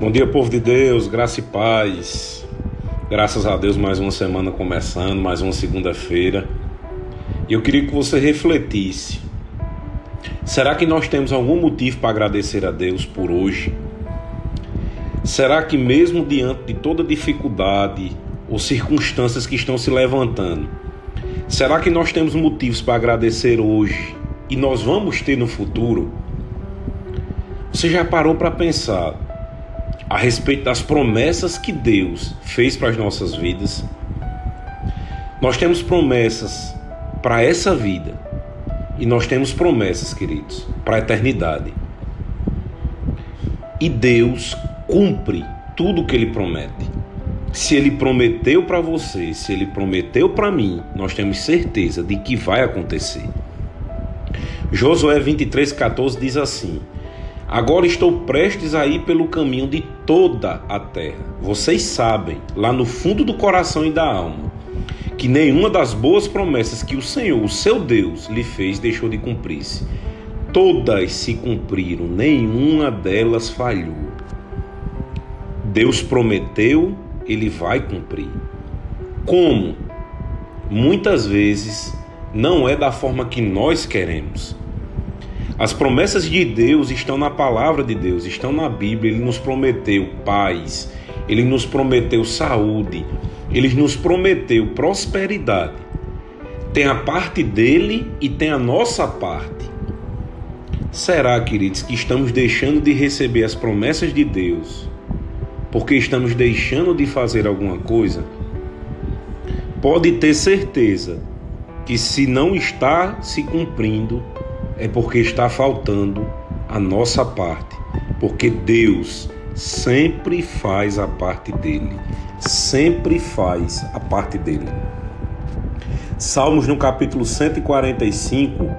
Bom dia, povo de Deus, graça e paz. Graças a Deus, mais uma semana começando, mais uma segunda-feira. E eu queria que você refletisse: será que nós temos algum motivo para agradecer a Deus por hoje? Será que, mesmo diante de toda dificuldade ou circunstâncias que estão se levantando, será que nós temos motivos para agradecer hoje e nós vamos ter no futuro? Você já parou para pensar a respeito das promessas que Deus fez para as nossas vidas. Nós temos promessas para essa vida e nós temos promessas, queridos, para a eternidade. E Deus cumpre tudo o que Ele promete. Se Ele prometeu para você, se Ele prometeu para mim, nós temos certeza de que vai acontecer. Josué 23,14 diz assim: Agora estou prestes a ir pelo caminho de toda a terra. Vocês sabem, lá no fundo do coração e da alma, que nenhuma das boas promessas que o Senhor, o seu Deus, lhe fez deixou de cumprir-se. Todas se cumpriram, nenhuma delas falhou. Deus prometeu, ele vai cumprir. Como? Muitas vezes não é da forma que nós queremos as promessas de Deus estão na palavra de Deus, estão na Bíblia. Ele nos prometeu paz, ele nos prometeu saúde, ele nos prometeu prosperidade. Tem a parte dele e tem a nossa parte. Será, queridos, que estamos deixando de receber as promessas de Deus porque estamos deixando de fazer alguma coisa? Pode ter certeza que se não está se cumprindo, é porque está faltando a nossa parte, porque Deus sempre faz a parte dele, sempre faz a parte dele. Salmos no capítulo 145,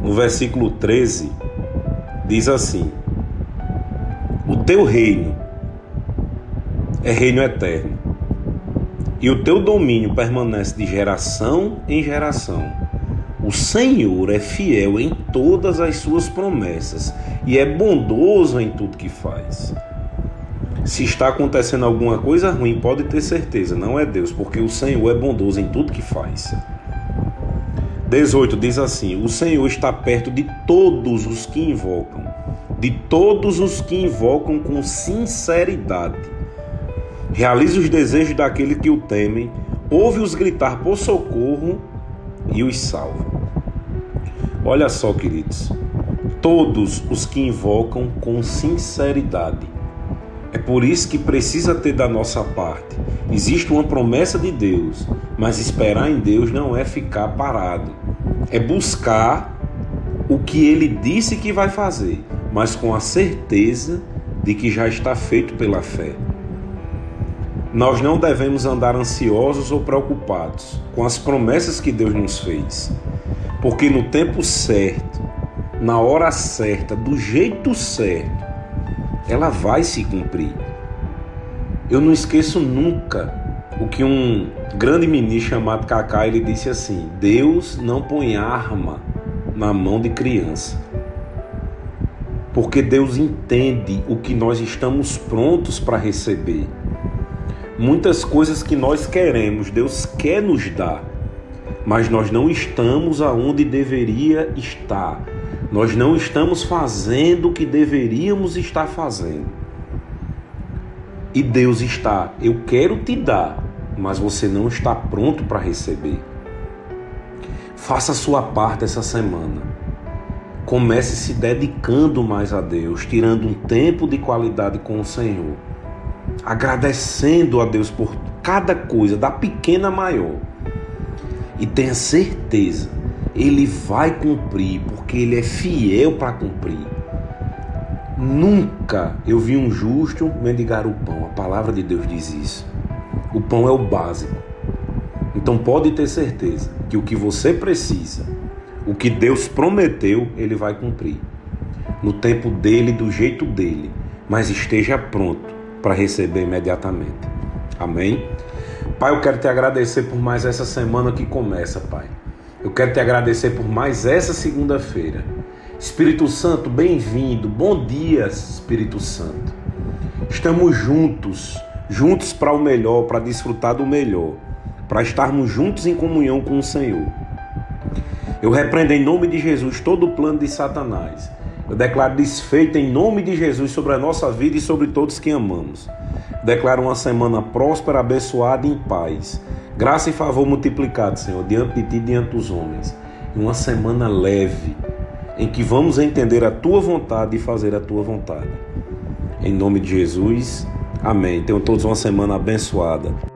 no versículo 13, diz assim: O teu reino é reino eterno, e o teu domínio permanece de geração em geração. O Senhor é fiel em todas as suas promessas e é bondoso em tudo que faz. Se está acontecendo alguma coisa ruim, pode ter certeza, não é Deus, porque o Senhor é bondoso em tudo que faz. 18 diz assim: O Senhor está perto de todos os que invocam, de todos os que invocam com sinceridade. Realize os desejos daquele que o temem, ouve-os gritar por socorro e os salva. Olha só, queridos, todos os que invocam com sinceridade. É por isso que precisa ter da nossa parte. Existe uma promessa de Deus, mas esperar em Deus não é ficar parado. É buscar o que ele disse que vai fazer, mas com a certeza de que já está feito pela fé. Nós não devemos andar ansiosos ou preocupados com as promessas que Deus nos fez. Porque no tempo certo, na hora certa, do jeito certo, ela vai se cumprir. Eu não esqueço nunca o que um grande ministro chamado Cacá ele disse assim: Deus não põe arma na mão de criança. Porque Deus entende o que nós estamos prontos para receber. Muitas coisas que nós queremos, Deus quer nos dar mas nós não estamos aonde deveria estar. Nós não estamos fazendo o que deveríamos estar fazendo. E Deus está, eu quero te dar, mas você não está pronto para receber. Faça a sua parte essa semana. Comece se dedicando mais a Deus, tirando um tempo de qualidade com o Senhor, agradecendo a Deus por cada coisa, da pequena a maior e tenha certeza, ele vai cumprir, porque ele é fiel para cumprir. Nunca eu vi um justo mendigar o pão. A palavra de Deus diz isso. O pão é o básico. Então pode ter certeza que o que você precisa, o que Deus prometeu, ele vai cumprir. No tempo dele, do jeito dele, mas esteja pronto para receber imediatamente. Amém? Pai, eu quero te agradecer por mais essa semana que começa, Pai. Eu quero te agradecer por mais essa segunda-feira. Espírito Santo, bem-vindo. Bom dia, Espírito Santo. Estamos juntos, juntos para o melhor, para desfrutar do melhor, para estarmos juntos em comunhão com o Senhor. Eu repreendo em nome de Jesus todo o plano de Satanás. Eu declaro desfeito em nome de Jesus sobre a nossa vida e sobre todos que amamos. Declaro uma semana próspera, abençoada e em paz. Graça e favor multiplicado, Senhor, diante de ti e diante dos homens. Uma semana leve, em que vamos entender a tua vontade e fazer a tua vontade. Em nome de Jesus, amém. Tenham todos uma semana abençoada.